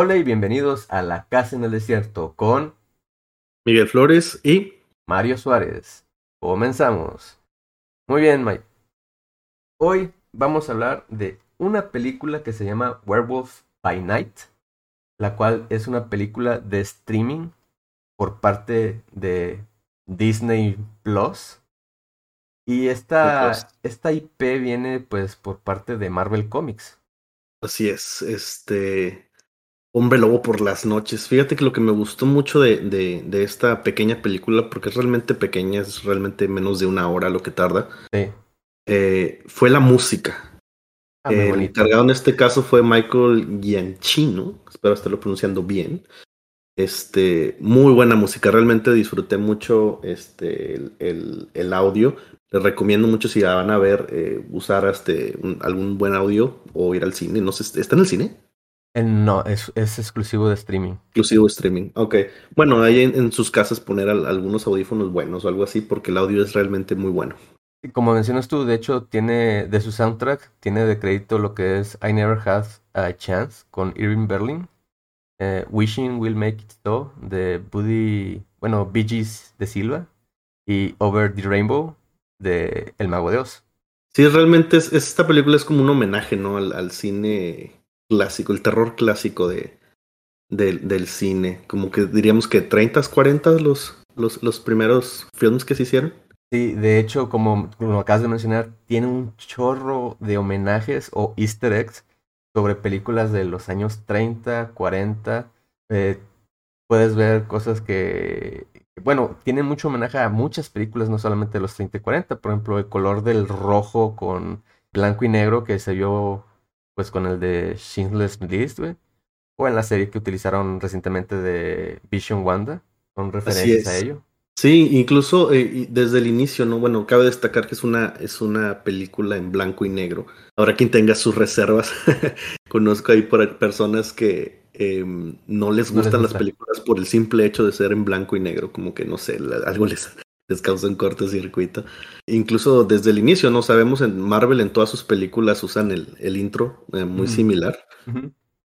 Hola y bienvenidos a La Casa en el Desierto con Miguel Flores y Mario Suárez. Comenzamos. Muy bien, Mike. Hoy vamos a hablar de una película que se llama Werewolf by Night, la cual es una película de streaming por parte de Disney Plus. Y esta, esta IP viene pues por parte de Marvel Comics. Así es, este Hombre Lobo por las noches. Fíjate que lo que me gustó mucho de, de, de, esta pequeña película, porque es realmente pequeña, es realmente menos de una hora lo que tarda, Sí. eh, fue la música. Ah, muy el encargado en este caso fue Michael Gianchino, espero estarlo pronunciando bien. Este, muy buena música, realmente disfruté mucho este, el, el, el audio. Les recomiendo mucho si la van a ver, eh, usar este, un- algún buen audio o ir al cine. No sé, ¿está en el cine? Eh, No, es, es exclusivo de streaming. Exclusivo streaming. Ok. Bueno, ahí en, en sus casas poner al- algunos audífonos buenos o algo así, porque el audio es realmente muy bueno. Como mencionas tú, de hecho, tiene de su soundtrack, tiene de crédito lo que es I Never Had a Chance con Irving Berlin, eh, Wishing Will Make It So de Buddy, bueno, Bee Gees de Silva y Over the Rainbow de El Mago de Oz. Sí, realmente es, esta película es como un homenaje, ¿no? Al, al cine clásico, el terror clásico de, del- cine. Como que diríamos que 30, 40 los, los, los primeros films que se hicieron. Sí, de hecho, como lo acabas de mencionar, tiene un chorro de homenajes o easter eggs sobre películas de los años 30, 40. Eh, puedes ver cosas que, bueno, tiene mucho homenaje a muchas películas, no solamente de los 30 y 40. Por ejemplo, el color del rojo con blanco y negro que se vio pues con el de Schindler's List, güey. O en la serie que utilizaron recientemente de Vision Wanda, con referencias a ello. Sí, incluso eh, desde el inicio, ¿no? Bueno, cabe destacar que es una, es una película en blanco y negro. Ahora quien tenga sus reservas, conozco ahí por personas que eh, no les No les gustan las películas por el simple hecho de ser en blanco y negro, como que no sé, la- algo les, les causa un cortocircuito. Incluso desde el inicio, ¿no? Sabemos en Marvel en todas sus películas usan el, el intro eh, muy similar.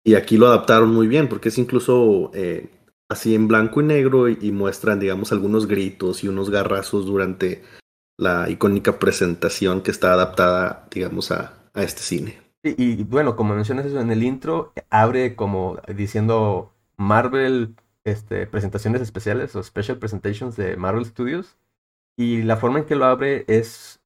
Y aquí lo adaptaron muy bien, porque es incluso eh, así en blanco y negro y, y muestran, digamos, algunos gritos y unos garrazos durante la icónica presentación que está adaptada, digamos, a, a este cine. Y, y, bueno, como mencionas eso en el intro, abre como diciendo Marvel, este, presentaciones especiales o special presentations de Marvel Studios. Y la forma en que lo abre es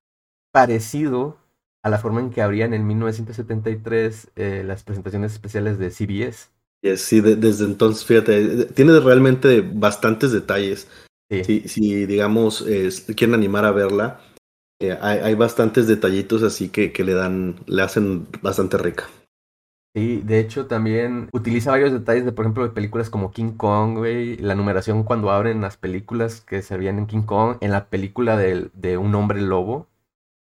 parecido a la forma en que abrían en 1973 eh, las presentaciones especiales de CBS. De- desde entonces, fíjate, eh, tiene realmente bastantes detalles. Sí. Si, si digamos, eh, quieren animar a verla, eh, hay, hay bastantes detallitos así que, que le dan, le hacen bastante rica. Sí, de hecho también utiliza varios detalles de, por ejemplo, de películas como King Kong, güey, la numeración cuando abren las películas que se veían en King Kong, en la película del- de, un hombre lobo,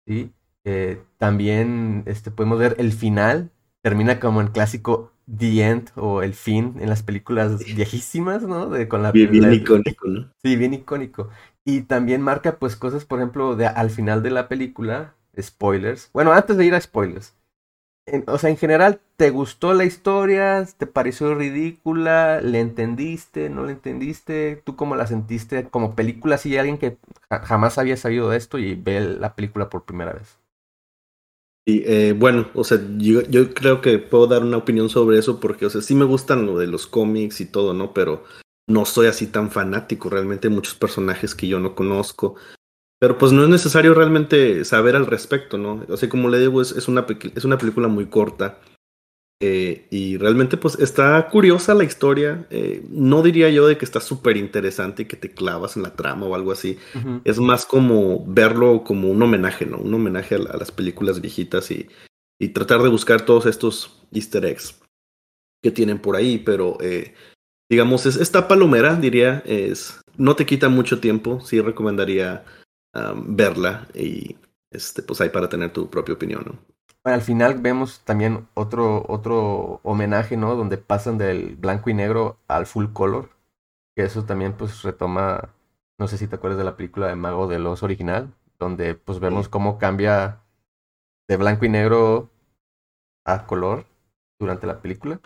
¿sí? Eh, también este, podemos ver el final, termina como el clásico The End o el fin en las películas viejísimas, ¿no? De, con la, Bien, bien la- icónico, ¿no? Sí, bien icónico. Y también marca pues cosas, por ejemplo, de al final de la película, spoilers. Bueno, antes de ir a spoilers. O sea, en general, ¿te gustó la historia? ¿Te pareció ridícula? ¿Le entendiste? ¿No le entendiste? ¿Tú cómo la sentiste como película? Si alguien que ja- jamás había sabido de esto y ve la película por primera vez. Y eh, bueno, o sea, yo, yo creo que puedo dar una opinión sobre eso porque, o sea, sí me gustan lo de los cómics y todo, ¿no? Pero no soy así tan fanático, realmente hay muchos personajes que yo no conozco. Pero pues no es necesario realmente saber al respecto, ¿no? O sea, como le digo, es, es, una, es una película muy corta. eh, y realmente pues está curiosa la historia. eh, no diría yo de que está súper interesante y que te clavas en la trama o algo así. Es más como verlo como un homenaje, ¿no? Un homenaje a, la- a las películas viejitas y, y tratar de buscar todos estos easter eggs que tienen por ahí, pero eh, digamos, es esta palomera, diría, es no te quita mucho tiempo, sí recomendaría um, verla y este, pues ahí para tener tu propia opinión, ¿no? Al final vemos también otro, otro homenaje, ¿no? Donde pasan del blanco y negro al full color. Que eso también pues retoma, no sé si te acuerdas de la película de Mago de Oz original, donde pues vemos Sí. cómo cambia de blanco y negro a color durante la película.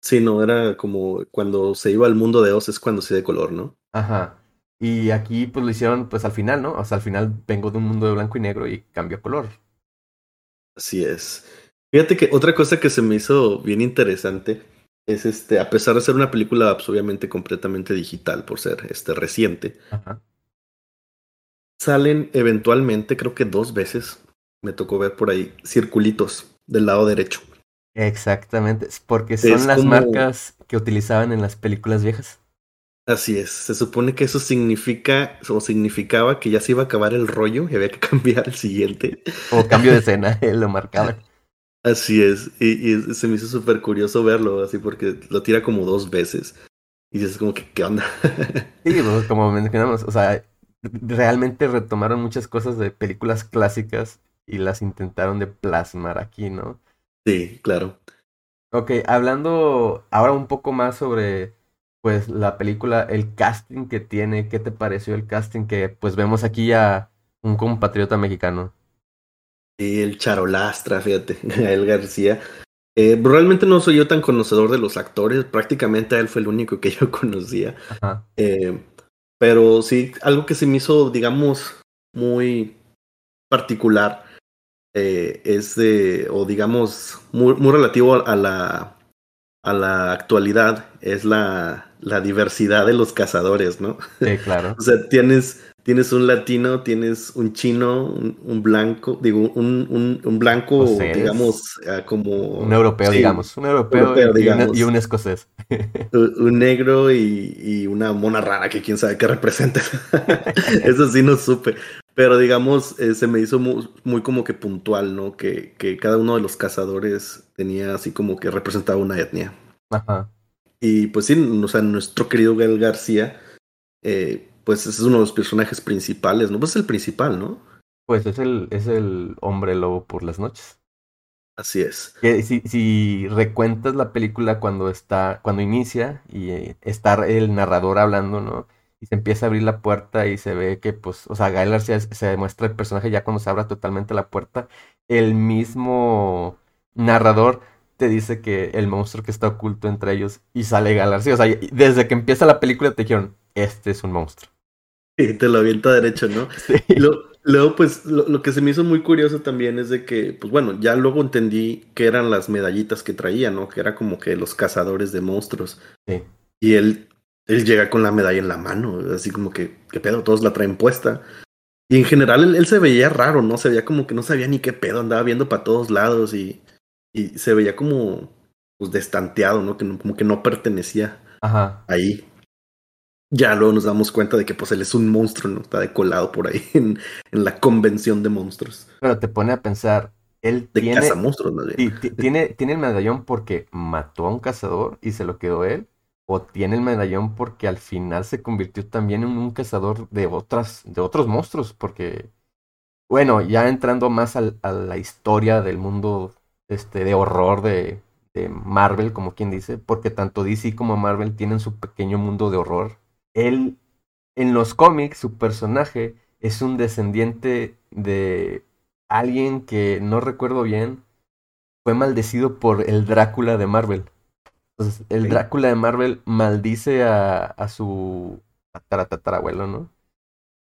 Sí, no, era como cuando se iba al mundo de Oz es cuando se de color, ¿no? Ajá. Y aquí pues lo hicieron pues al final, ¿no? O sea, al final vengo de un mundo de blanco y negro y cambio color. Así es. Fíjate que otra cosa que se me hizo bien interesante es este, a pesar de ser una película pues, obviamente completamente digital por ser este reciente, Ajá. salen eventualmente, creo que dos veces, me tocó ver por ahí, circulitos del lado derecho. Exactamente, porque son Es las como- marcas que utilizaban en las películas viejas. Así es, se supone que eso significa o significaba que ya se iba a acabar el rollo y había que cambiar el siguiente. O cambio de escena, lo marcaban. Así es, y, y se me hizo súper curioso verlo así porque lo tira como dos veces y dices como que, ¿qué onda? Sí, pues, como mencionamos, o sea, realmente retomaron muchas cosas de películas clásicas y las intentaron de plasmar aquí, ¿no? sí, claro. Ok, hablando ahora un poco más sobre, pues, la película, el casting que tiene, ¿qué te pareció el casting que, pues, vemos aquí a un compatriota mexicano? Y el charolastra, fíjate, Gael García. Eh, realmente no soy yo tan conocedor de los actores, prácticamente él fue el único que yo conocía. Eh, pero sí, algo que se me hizo, digamos, muy particular eh, es de, o digamos, muy, muy relativo a la, a la actualidad, es la, la diversidad de los cazadores, ¿no? sí, claro. O sea, tienes, tienes un latino, tienes un chino, un, un blanco, digo, un, un, un blanco, O sea, es digamos, ah, como... Un europeo, sí, digamos. Un europeo, europeo, y, un- digamos. y un escocés. Un un negro y, y una mona rara que quién sabe qué representa. Eso sí no supe. Pero digamos, eh, se me hizo muy, muy como que puntual, ¿no? Que, que cada uno de los cazadores tenía así como que representaba una etnia. Ajá. Y pues sí, o sea, nuestro querido Gael García, eh, pues es uno de los personajes principales, ¿no? Pues es el principal, ¿no? Pues es el, es el hombre lobo por las noches. Así es. Si, si recuentas la película cuando está, cuando inicia y eh, está el narrador hablando, ¿no? Y se empieza a abrir la puerta y se ve que, pues, o sea, Gael García se se demuestra el personaje ya cuando se abra totalmente la puerta. El mismo narrador te dice que el monstruo que está oculto entre ellos y sale Gael García. O sea, desde que empieza la película te dijeron, este es un monstruo. Y te lo avienta derecho, ¿no? Sí. Lo- luego, pues, lo, lo que se me hizo muy curioso también es de que, pues bueno, ya luego entendí que eran las medallitas que traía, ¿no? Que era como que los cazadores de monstruos. Sí. Y él, él llega con la medalla en la mano, así como que, ¿qué pedo? Todos la traen puesta. Y en general él, él se veía raro, ¿no? Se veía como que no sabía ni qué pedo, andaba viendo para todos lados y, y se veía como, pues, destanteado, ¿no? Que no- como que no pertenecía Ajá. ahí. Ya luego nos damos cuenta de que pues él es un monstruo, ¿no? Está decolado por ahí en, en la convención de monstruos. Pero te pone a pensar, él De tiene, cazamonstruos, más bien. Sí, ti- tiene, tiene el medallón porque mató a un cazador y se lo quedó él. O tiene el medallón porque al final se convirtió también en un cazador de otras, de otros monstruos. Porque, bueno, ya entrando más al- a la historia del mundo este, de horror de, de Marvel, como quien dice, porque tanto DC como Marvel tienen su pequeño mundo de horror. Él, en los cómics, su personaje es un descendiente de alguien que no recuerdo bien, fue maldecido por el Drácula de Marvel. Entonces, el. Drácula de Marvel maldice a, a su tatara- tatarabuelo, ¿no?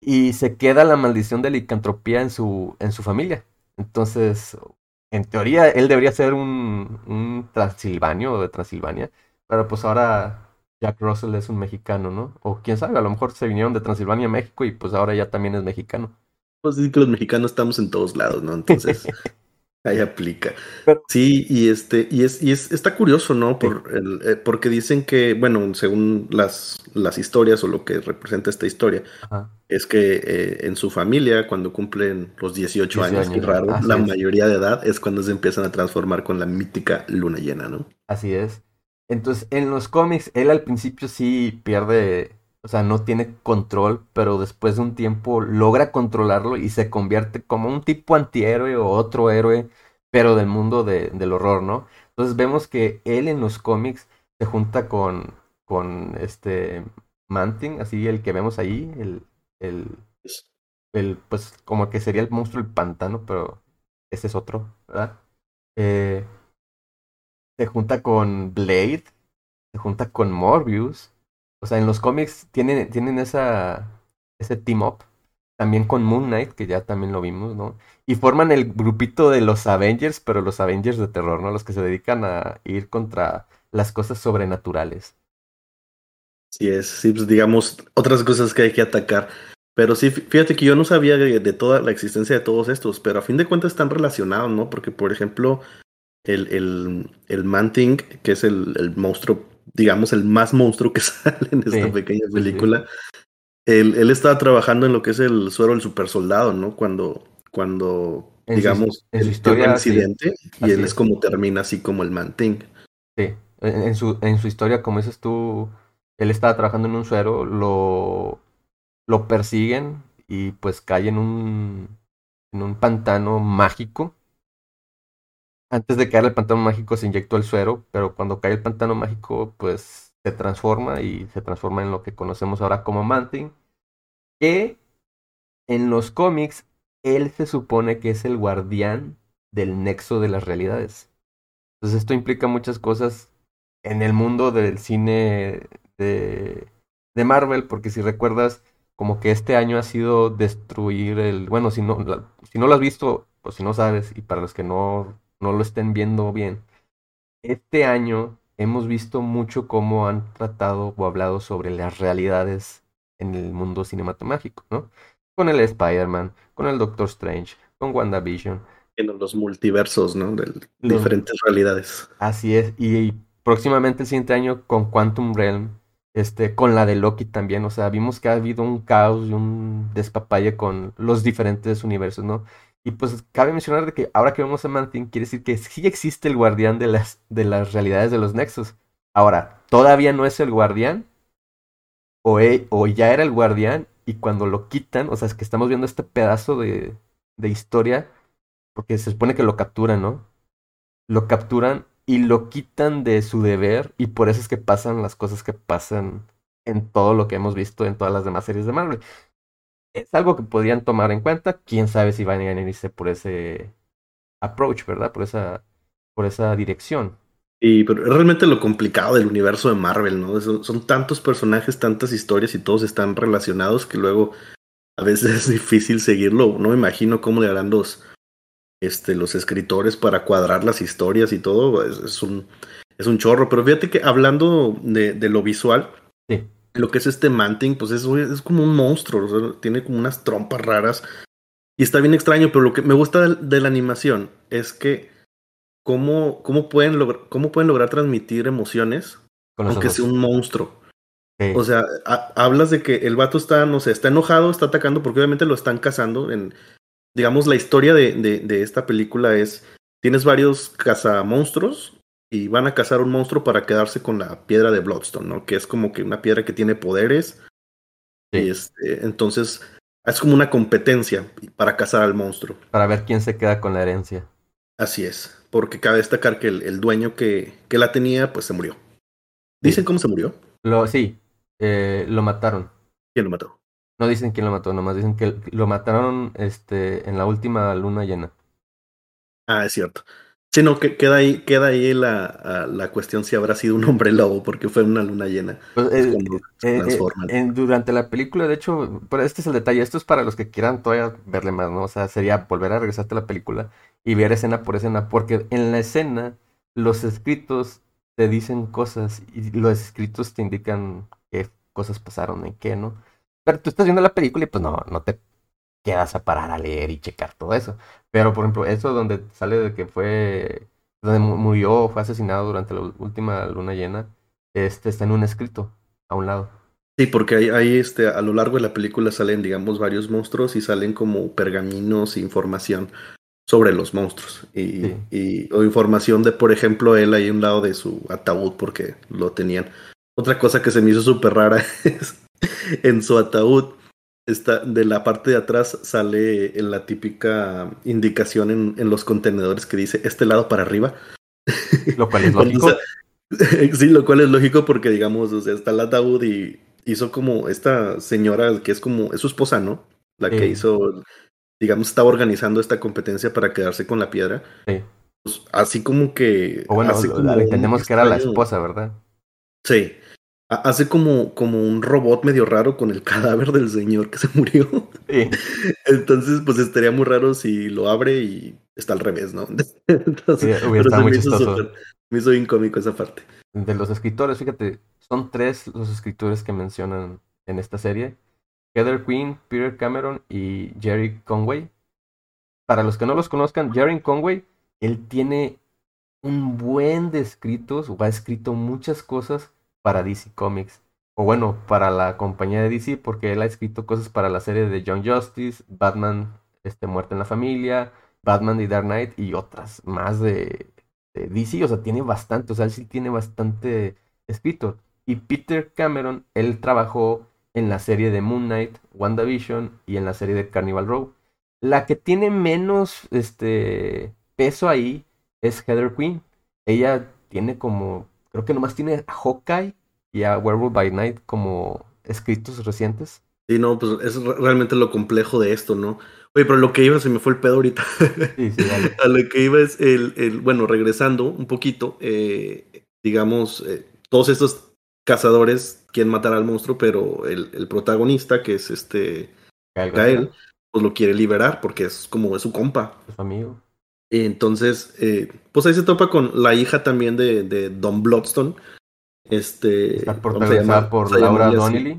Y se queda la maldición de licantropía en su, en su familia. Entonces, en teoría, él debería ser un, un transilvanio de Transilvania, pero pues ahora Jack Russell es un mexicano, ¿no? O quién sabe, a lo mejor se vinieron de Transilvania a México y pues ahora ya también es mexicano. Pues sí que los mexicanos estamos en todos lados, ¿no? Entonces, ahí aplica. Pero- Sí, y este, y es, y es, está curioso, ¿no? Por el, eh, porque dicen que, bueno, según las, las historias o lo que representa esta historia, Ajá. es que eh, en su familia, cuando cumplen los 18, 18 años, que raro, así la es. mayoría de edad es cuando se empiezan a transformar con la mítica luna llena, ¿no? Así es. Entonces, en los cómics, él al principio sí pierde, o sea, no tiene control, pero después de un tiempo logra controlarlo y se convierte como un tipo antihéroe o otro héroe, pero del mundo de- del horror, ¿no? Entonces vemos que él en los cómics se junta con, con este Manting, así el que vemos ahí, el, el, el, pues como que sería el monstruo del pantano, pero ese es otro, ¿verdad? Eh, se junta con Blade, se junta con Morbius. O sea, en los cómics tienen, tienen esa, ese team up. También con Moon Knight, que ya también lo vimos, ¿no? Y forman el grupito de los Avengers, pero los Avengers de terror, ¿no? Los que se dedican a ir contra las cosas sobrenaturales. Sí, es, sí, pues digamos, otras cosas que hay que atacar. Pero sí, fíjate que yo no sabía de, toda la existencia de todos estos, pero a fin de cuentas están relacionados, ¿no? Porque, por ejemplo, el, el, el Manting, que es el, el, monstruo, digamos, el más monstruo que sale en esta pequeña película, Él, él, estaba trabajando en lo que es el suero del super soldado, ¿no? Cuando, cuando digamos, en su historia, un accidente y él es, como termina así como el Manting. Sí, en su, en su historia, como dices tú, él estaba trabajando en un suero, lo, lo persiguen y pues cae en un, en un pantano mágico. Antes de caer el pantano mágico se inyectó el suero, pero cuando cae el pantano mágico pues se transforma y se transforma en lo que conocemos ahora como Manting. Que en los cómics él se supone que es el guardián del nexo de las realidades. Entonces esto implica muchas cosas en el mundo del cine de, de Marvel, porque si recuerdas, como que este año ha sido destruir el, bueno, si no, si no lo has visto, o si no sabes, y para los que no, no lo estén viendo bien, este año hemos visto mucho cómo han tratado o hablado sobre las realidades en el mundo cinematográfico, ¿no? Con el Spider-Man, con el Doctor Strange, con WandaVision. En los multiversos, ¿no? De diferentes realidades. Así es, y próximamente el siguiente año con Quantum Realm, este, con la de Loki también, o sea, vimos que ha habido un caos y un despapalle con los diferentes universos, ¿no? Y pues cabe mencionar de que ahora que vemos a Mantin, quiere decir que sí existe el guardián de las, de las realidades de los nexos. Ahora, todavía no es el guardián, o, e, o ya era el guardián, y cuando lo quitan, o sea, es que estamos viendo este pedazo de, de historia, porque se supone que lo capturan, ¿no? Lo capturan y lo quitan de su deber y por eso es que pasan las cosas que pasan en todo lo que hemos visto en todas las demás series de Marvel. Es algo que podrían tomar en cuenta, quién sabe si van a irse por ese approach, ¿verdad? Por esa, por esa dirección. Y pero realmente lo complicado del universo de Marvel, ¿no? Son, son tantos personajes, tantas historias y todos están relacionados que luego a veces es difícil seguirlo. No me imagino cómo le harán los, este, los escritores para cuadrar las historias y todo, es, un, es un chorro. Pero fíjate que hablando de, de lo visual, lo que es este Manting, pues es, es como un monstruo, tiene como unas trompas raras. Y está bien extraño, pero lo que me gusta de, la animación es que cómo, cómo, pueden, cómo pueden lograr transmitir emociones, aunque sea un monstruo. O sea, hablas de que el vato está, no sé, está enojado, está atacando, porque obviamente lo están cazando en, digamos, la historia de, de, esta película es, tienes varios cazamonstruos y van a cazar un monstruo para quedarse con la piedra de Bloodstone, ¿no? Que es como que una piedra que tiene poderes. Y este, entonces, es como una competencia para cazar al monstruo. Para ver quién se queda con la herencia. Así es, porque cabe destacar que el, dueño que, que, la tenía, pues se murió. ¿Dicen cómo se murió? Lo, sí, eh, lo mataron. ¿Quién lo mató? No dicen quién lo mató, nomás dicen que lo mataron este, en la última luna llena. Ah, es cierto. Sí, no, que queda ahí, queda ahí la, la cuestión si habrá sido un hombre lobo, porque fue una luna llena. Pues, eh, eh, eh, durante la película, de hecho, pero este es el detalle, esto es para los que quieran todavía verle más, ¿no? O sea, sería volver a regresarte a la película y ver escena por escena, porque en la escena los escritos te dicen cosas y los escritos te indican qué cosas pasaron y qué, ¿no? Pero tú estás viendo la película y pues no, no te quedas a parar a leer y checar todo eso. Pero, por ejemplo, eso donde sale de que fue, donde murió o fue asesinado durante la última luna llena, este está en un escrito a un lado. Sí, porque ahí, ahí este, a lo largo de la película salen, digamos, varios monstruos y salen como pergaminos e información sobre los monstruos. Y, y, o información de, por ejemplo, él ahí a un lado de su ataúd porque lo tenían. Otra cosa que se me hizo súper rara es en su ataúd, está, de la parte de atrás sale la típica indicación en, en los contenedores que dice este lado para arriba. Lo cual es lógico. sí, lo cual es lógico porque, digamos, o sea, está el ataúd y hizo como esta señora que es como, es su esposa, ¿no? La que hizo, digamos, estaba organizando esta competencia para quedarse con la piedra. Sí. Pues, así como que. O bueno, entendemos que era la esposa, ¿verdad? Sí. Hace como, como un robot medio raro con el cadáver del señor que se murió. Sí. Entonces, pues estaría muy raro si lo abre y está al revés, ¿no? Entonces, Sí, hubiera estado muy me hizo me hizo bien cómico esa parte. De los escritores, fíjate, son tres los escritores que mencionan en esta serie. Heather Quinn, Peter Cameron y Jerry Conway. Para los que no los conozcan, Jerry Conway, él tiene un buen de escritos, o ha escrito muchas cosas para DC Comics. O bueno, para la compañía de DC, porque él ha escrito cosas para la serie de John Justice, Batman, este, Muerte en la Familia, Batman y Dark Knight y otras más de, DC. O sea, tiene bastante, o sea, él sí tiene bastante escrito. Y Peter Cameron, él trabajó en la serie de Moon Knight, WandaVision y en la serie de Carnival Row. La que tiene menos este, peso ahí es Heather Quinn. Ella tiene como, creo que nomás tiene a Hawkeye y a Werewolf by Night como escritos recientes. Sí, no, pues es re- realmente lo complejo de esto, ¿no? Oye, pero lo que iba, se me fue el pedo ahorita. Sí, sí. A lo que iba es el, el bueno, regresando un poquito, eh, digamos, eh, todos estos cazadores quieren matar al monstruo, pero el, el protagonista, que es este Gael Gael, pues lo quiere liberar porque es como es su compa. su amigo. Y entonces, eh, pues ahí se topa con la hija también de, de Don Bloodstone. Este, Está protagonizada por Laura. Donnelly,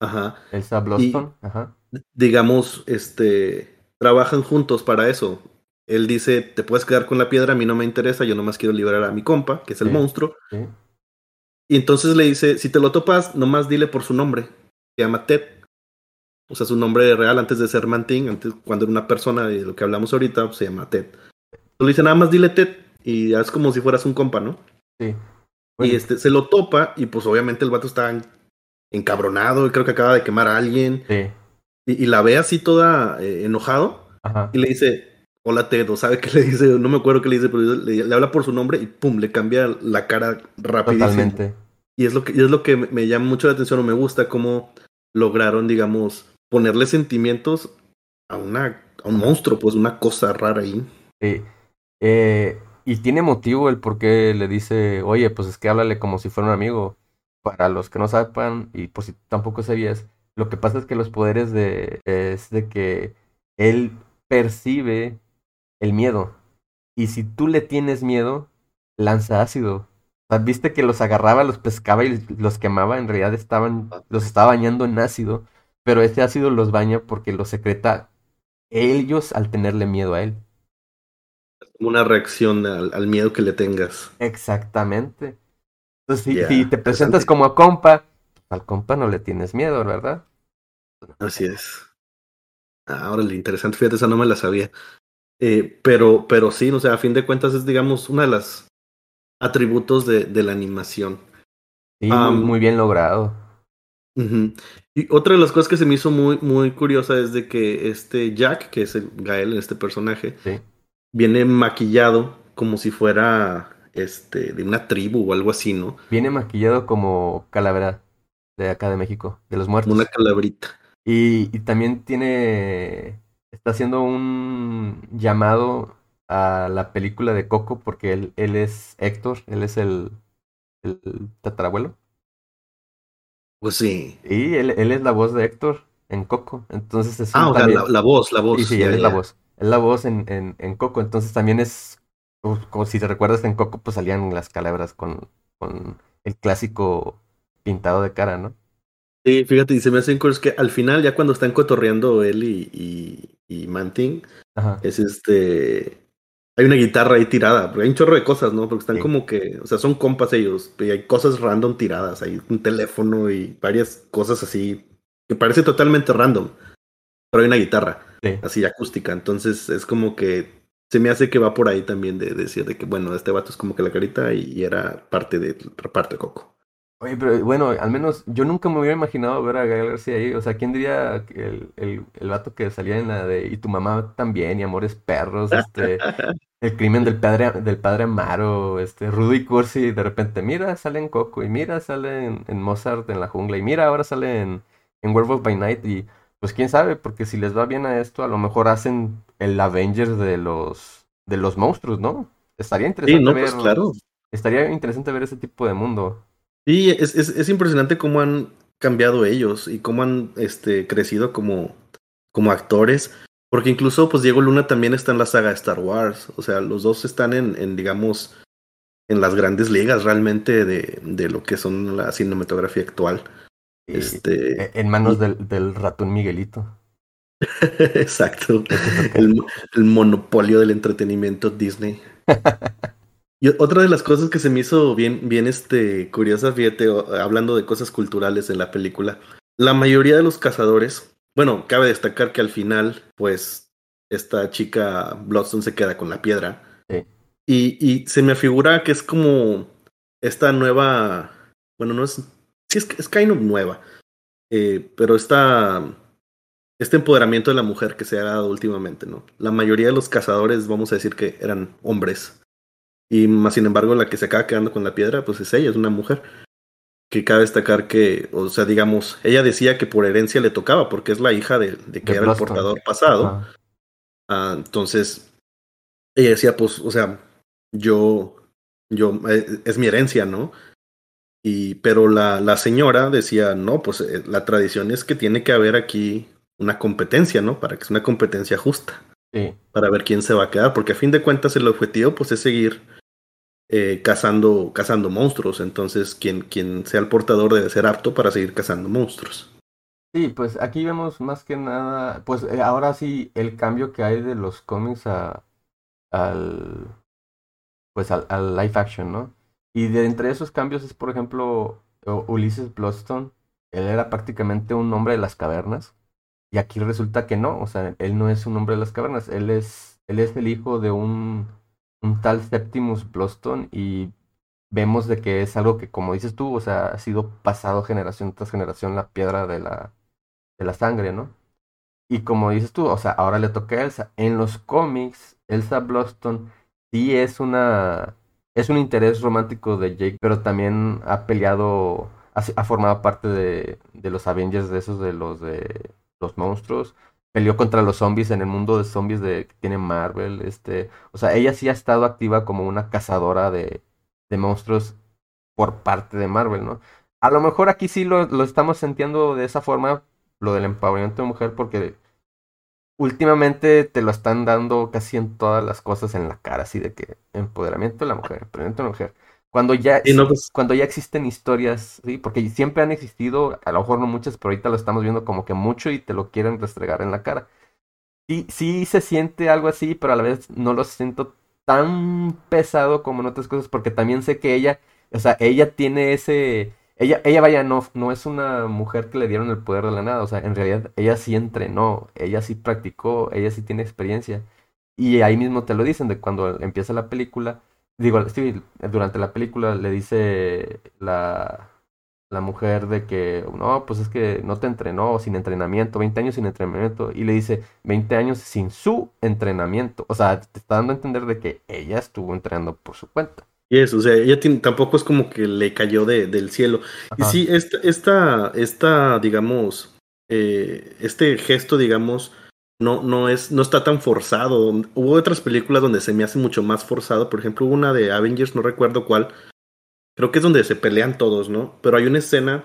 Ajá. Elsa Bloston. Ajá. digamos, este, trabajan juntos para eso. Él dice, te puedes quedar con la piedra, a mí no me interesa, yo nomás quiero liberar a mi compa, que es el Sí. monstruo. Sí. Y entonces le dice, si te lo topas, nomás dile por su nombre. Se llama Ted. O sea, su nombre real antes de ser Manting, antes cuando era una persona de lo que hablamos ahorita, pues, se llama Ted. Entonces le dice, nada más dile Ted. Y es como si fueras un compa, ¿no? Sí. Y este, se lo topa, y pues obviamente el vato está en- encabronado, creo que acaba de quemar a alguien. sí. Y, y la ve así toda eh, enojado. Ajá. Y le dice, hola Ted, o sabe qué le dice, no me acuerdo qué le dice, pero le, le habla por su nombre y pum, le cambia la cara rapidísimo. Totalmente. Y es lo que, y es lo que me, me llama mucho la atención o me gusta cómo lograron, digamos, ponerle sentimientos a una a un monstruo, pues una cosa rara ahí. Sí. Eh, y tiene motivo el por qué le dice, oye, pues es que háblale como si fuera un amigo. Para los que no sepan, y por si tampoco sabías, lo que pasa es que los poderes de es de que él percibe el miedo. Y si tú le tienes miedo, lanza ácido. Viste que los agarraba, los pescaba y los quemaba, en realidad estaban, los estaba bañando en ácido, pero ese ácido los baña porque los secreta ellos al tenerle miedo a él. Una reacción al, al miedo que le tengas. Exactamente. Entonces, si, te presentas como a compa, al compa no le tienes miedo, ¿verdad? Así es. Ah, órale, interesante, fíjate, esa no me la sabía. Eh, pero, pero sí, o sea, a fin de cuentas es, digamos, una de las atributos de, de la animación. Sí, muy, muy bien logrado. Y otra de las cosas que se me hizo muy, muy curiosa es de que este Jack, que es el Gael, este personaje, Sí. Viene maquillado como si fuera este de una tribu o algo así, ¿no? Viene maquillado como calavera de acá de México, de los muertos. Como una calabrita. Y, y también tiene, está haciendo un llamado a la película de Coco porque él, él es Héctor, él es el, el tatarabuelo. Pues sí. Y él, él es la voz de Héctor en Coco. Entonces es Ah, o sea, la, la voz, la voz. Sí, sí, ya, él es la voz. La voz en, en, en Coco. Entonces también es, como si te recuerdas en Coco, pues salían las calabras con, con el clásico pintado de cara, ¿no? Sí, fíjate, y se me hacen cosas que al final, ya cuando están cotorreando él y, y, y Manting, Ajá. es este. Hay una guitarra ahí tirada, hay un chorro de cosas, ¿no? Porque están Sí. como que, o sea, son compas ellos, y hay cosas random tiradas, hay un teléfono y varias cosas así que parece totalmente random, pero hay una guitarra Sí. así acústica, entonces es como que se me hace que va por ahí también de, decir de que, bueno, este vato es como que la carita y, y era parte de parte de Coco. Oye, pero bueno, al menos yo nunca me hubiera imaginado ver a Gael García ahí. O sea, ¿quién diría que el, el, el vato que salía en la de Y tu mamá también, y Amores Perros, este, El crimen del padre, del padre Amaro, este, Rudy Cursi, de repente, mira, sale en Coco, y mira, sale en, en Mozart en la jungla, y mira, ahora sale en, en Werewolf by Night, y pues quién sabe, porque si les va bien a esto, a lo mejor hacen el Avengers de los, de los monstruos, ¿no? Estaría Sí, interesante no, ver, pues claro. estaría interesante ver ese tipo de mundo. Sí, es, es, es, impresionante cómo han cambiado ellos y cómo han este, crecido como, como actores. Porque incluso, pues Diego Luna también está en la saga de Star Wars. O sea, los dos están en, en digamos, en las grandes ligas realmente de, de, lo que son la cinematografía actual. Este, en manos del, del ratón Miguelito. Exacto. El, el, monopolio del entretenimiento Disney. y otra de las cosas que se me hizo bien, bien este, curiosa, fíjate, hablando de cosas culturales en la película, la mayoría de los cazadores, bueno, cabe destacar que al final, pues, esta chica Bloodstone se queda con la piedra. Sí. Y, y se me figura que es como esta nueva, bueno, no es, sí es, es kind of nueva, eh, pero esta este empoderamiento de la mujer que se ha dado últimamente, ¿no? La mayoría de los cazadores, vamos a decir que eran hombres. Y más sin embargo, la que se acaba quedando con la piedra, pues es ella, es una mujer. Que cabe destacar que, o sea, digamos, ella decía que por herencia le tocaba, porque es la hija de, de que De era el portador pasado. Ah, Ah, entonces, ella decía, pues, o sea, yo, yo, eh, es mi herencia, ¿no? Y, pero la, la señora decía, no, pues eh, la tradición es que tiene que haber aquí una competencia, ¿no? Para que sea una competencia justa, sí. para ver quién se va a quedar, porque a fin de cuentas el objetivo, pues, es seguir eh, cazando, cazando monstruos. Entonces, quien, quien sea el portador debe ser apto para seguir cazando monstruos. Sí, pues aquí vemos más que nada, pues eh, ahora sí el cambio que hay de los cómics a, al, pues al, al live action, ¿no? Y de entre esos cambios es, por ejemplo, Ulises Bloodstone, él era prácticamente un hombre de las cavernas, y aquí resulta que no, o sea, él no es un hombre de las cavernas, él es, él es el hijo de un, un tal Septimus Bloodstone, y vemos de que es algo que, como dices tú, o sea, ha sido pasado generación tras generación la piedra de la de la sangre, ¿no? Y como dices tú, o sea, ahora le toca a Elsa. En los cómics, Elsa Bloodstone sí es una es un interés romántico de Jake, pero también ha peleado, ha, formado parte de, de los Avengers, de esos de los de los monstruos. Peleó contra los zombies en el mundo de zombies de que tiene Marvel, este, o sea, ella sí ha estado activa como una cazadora de, de monstruos por parte de Marvel, ¿no? A lo mejor aquí sí lo, lo estamos sintiendo de esa forma, lo del empoderamiento de mujer, porque últimamente te lo están dando casi en todas las cosas en la cara, así de que empoderamiento de la mujer, empoderamiento de la mujer. Cuando ya, Y no, pues, cuando ya existen historias, ¿sí? Porque siempre han existido, a lo mejor no muchas, pero ahorita lo estamos viendo como que mucho y te lo quieren restregar en la cara. Sí, sí se siente algo así, pero a la vez no lo siento tan pesado como en otras cosas, porque también sé que ella, o sea, ella tiene ese, ella, ella vaya, no, no es una mujer que le dieron el poder de la nada, o sea, en realidad ella sí entrenó, ella sí practicó, ella sí tiene experiencia. Y ahí mismo te lo dicen, de cuando empieza la película, digo, sí, durante la película le dice la, la mujer de que, no, pues es que no te entrenó sin entrenamiento, 20 años sin entrenamiento, y le dice 20 años sin su entrenamiento. O sea, te está dando a entender de que ella estuvo entrenando por su cuenta. Y eso, o sea, ella tiene- tampoco es como que le cayó de, del cielo. Y sí, esta, esta, esta digamos, eh, este gesto, digamos, no, no es, no está tan forzado. Hubo otras películas donde se me hace mucho más forzado. Por ejemplo, hubo una de Avengers, no recuerdo cuál. Creo que es donde se pelean todos, ¿no? Pero hay una escena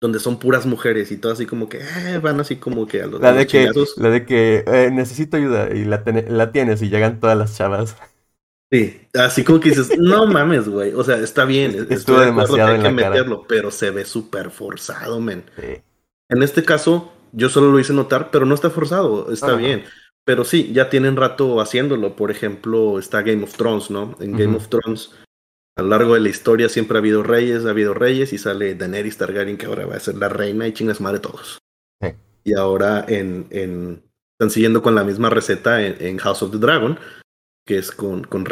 donde son puras mujeres y todas así como que eh, van así como que a los, La los de que, la de que eh, necesito ayuda y la, ten- la tienes y llegan todas las chavas. Sí, así como que dices, no mames, güey. O sea, está bien, Estuvo estoy de acuerdo que demasiado hay en que cara. meterlo, pero se ve súper forzado, men. Sí. En este caso, yo solo lo hice notar, pero no está forzado, está Ajá. bien. Pero sí, ya tienen rato haciéndolo. Por ejemplo, está Game of Thrones, ¿no? En Game of Thrones, a lo largo de la historia siempre ha habido reyes, ha habido reyes, y sale Daenerys Targaryen, que ahora va a ser la reina y chingas madre todos. Sí. Y ahora en, en- están siguiendo con la misma receta en, en House of the Dragon, que es con, con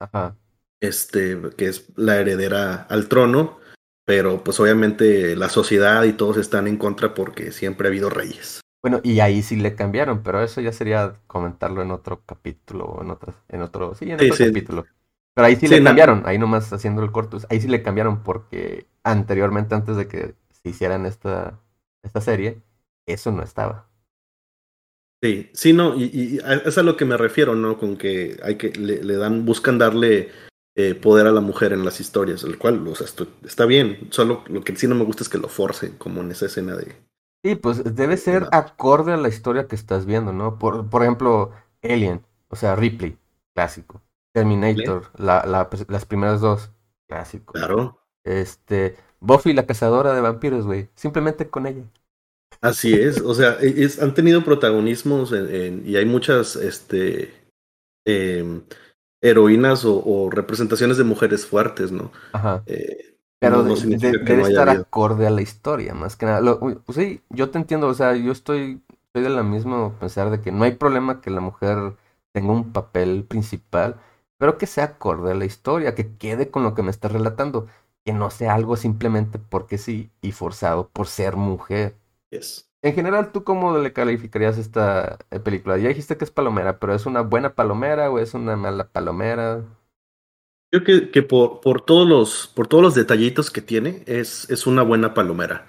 Ajá. este, que es la heredera al trono, pero pues obviamente la sociedad y todos están en contra porque siempre ha habido reyes. Bueno, y ahí sí le cambiaron, pero eso ya sería comentarlo en otro capítulo, o en otro, en otro, sí, en otro sí. capítulo. Pero ahí sí, Sí, le no. cambiaron, ahí nomás haciendo el corto, ahí sí le cambiaron porque anteriormente, antes de que se hicieran esta, esta serie, eso no estaba. Sí, sí, no, y, y a- es a lo que me refiero, ¿no? Con que hay que le, le dan, buscan darle eh, poder a la mujer en las historias, el cual, o sea, está bien, solo lo que sí no me gusta es que lo forcen, como en esa escena de... Sí, pues debe ser acorde a la historia que estás viendo, ¿no? Por, por ejemplo, Alien, o sea, Ripley, clásico. Terminator, la, las primeras dos, clásico. Claro. Este, Buffy, la cazadora de vampiros, güey, simplemente con ella. Así es, o sea, e, es, han tenido protagonismos y hay muchas, este, em, heroínas o, representaciones de mujeres fuertes, ¿no? Ajá. Eh, Pero debe estar acorde a la historia, más que nada. pues sí, yo te entiendo, o sea, yo estoy, estoy de la misma pensar de que no hay problema que la mujer tenga un papel principal, pero que sea acorde a la historia, que quede con lo que me estás relatando, que no sea algo simplemente porque sí y forzado por ser mujer. Yes. En general, ¿tú cómo le calificarías esta eh, película? Ya dijiste que es palomera, pero ¿es una buena palomera o es una mala palomera? Creo que, que por, por, todos los, por todos los detallitos que tiene, es, es una buena palomera.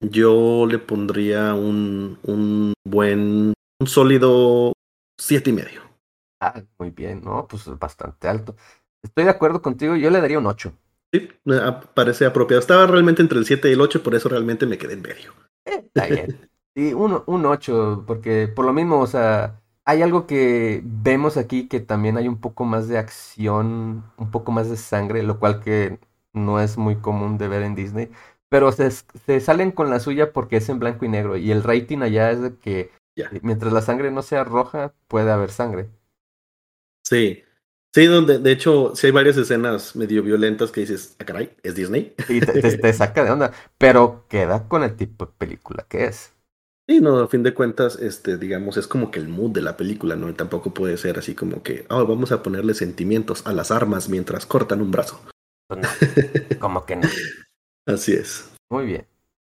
Yo le pondría un, un buen, un sólido siete y medio. Ah, muy bien, ¿no? Pues bastante alto. Estoy de acuerdo contigo, yo le daría un 8. Sí, me parece apropiado. Estaba realmente entre el 7 y el 8, por eso realmente me quedé en medio. Está bien. Sí, un, un 8, porque por lo mismo, o sea, hay algo que vemos aquí que también hay un poco más de acción, un poco más de sangre, lo cual que no es muy común de ver en Disney. Pero se, se salen con la suya porque es en blanco y negro. Y el rating allá es de que mientras la sangre no sea roja, puede haber sangre. Sí. Sí, donde, de hecho, sí hay varias escenas medio violentas que dices, ah, caray, ¿es Disney? Y te, saca de onda, pero queda con el tipo de película que es. Sí, no, a fin de cuentas, este, digamos, es como que el mood de la película, ¿no? Y tampoco puede ser así como que, oh, vamos a ponerle sentimientos a las armas mientras cortan un brazo. Pues como que no. Así es. Muy bien.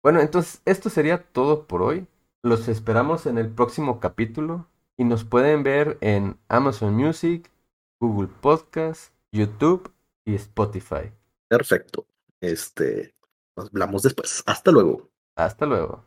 Bueno, entonces, esto sería todo por hoy. Los esperamos en el próximo capítulo y nos pueden ver en Amazon Music, Google Podcast, YouTube y Spotify. Perfecto. Este, nos hablamos después. Hasta luego. Hasta luego.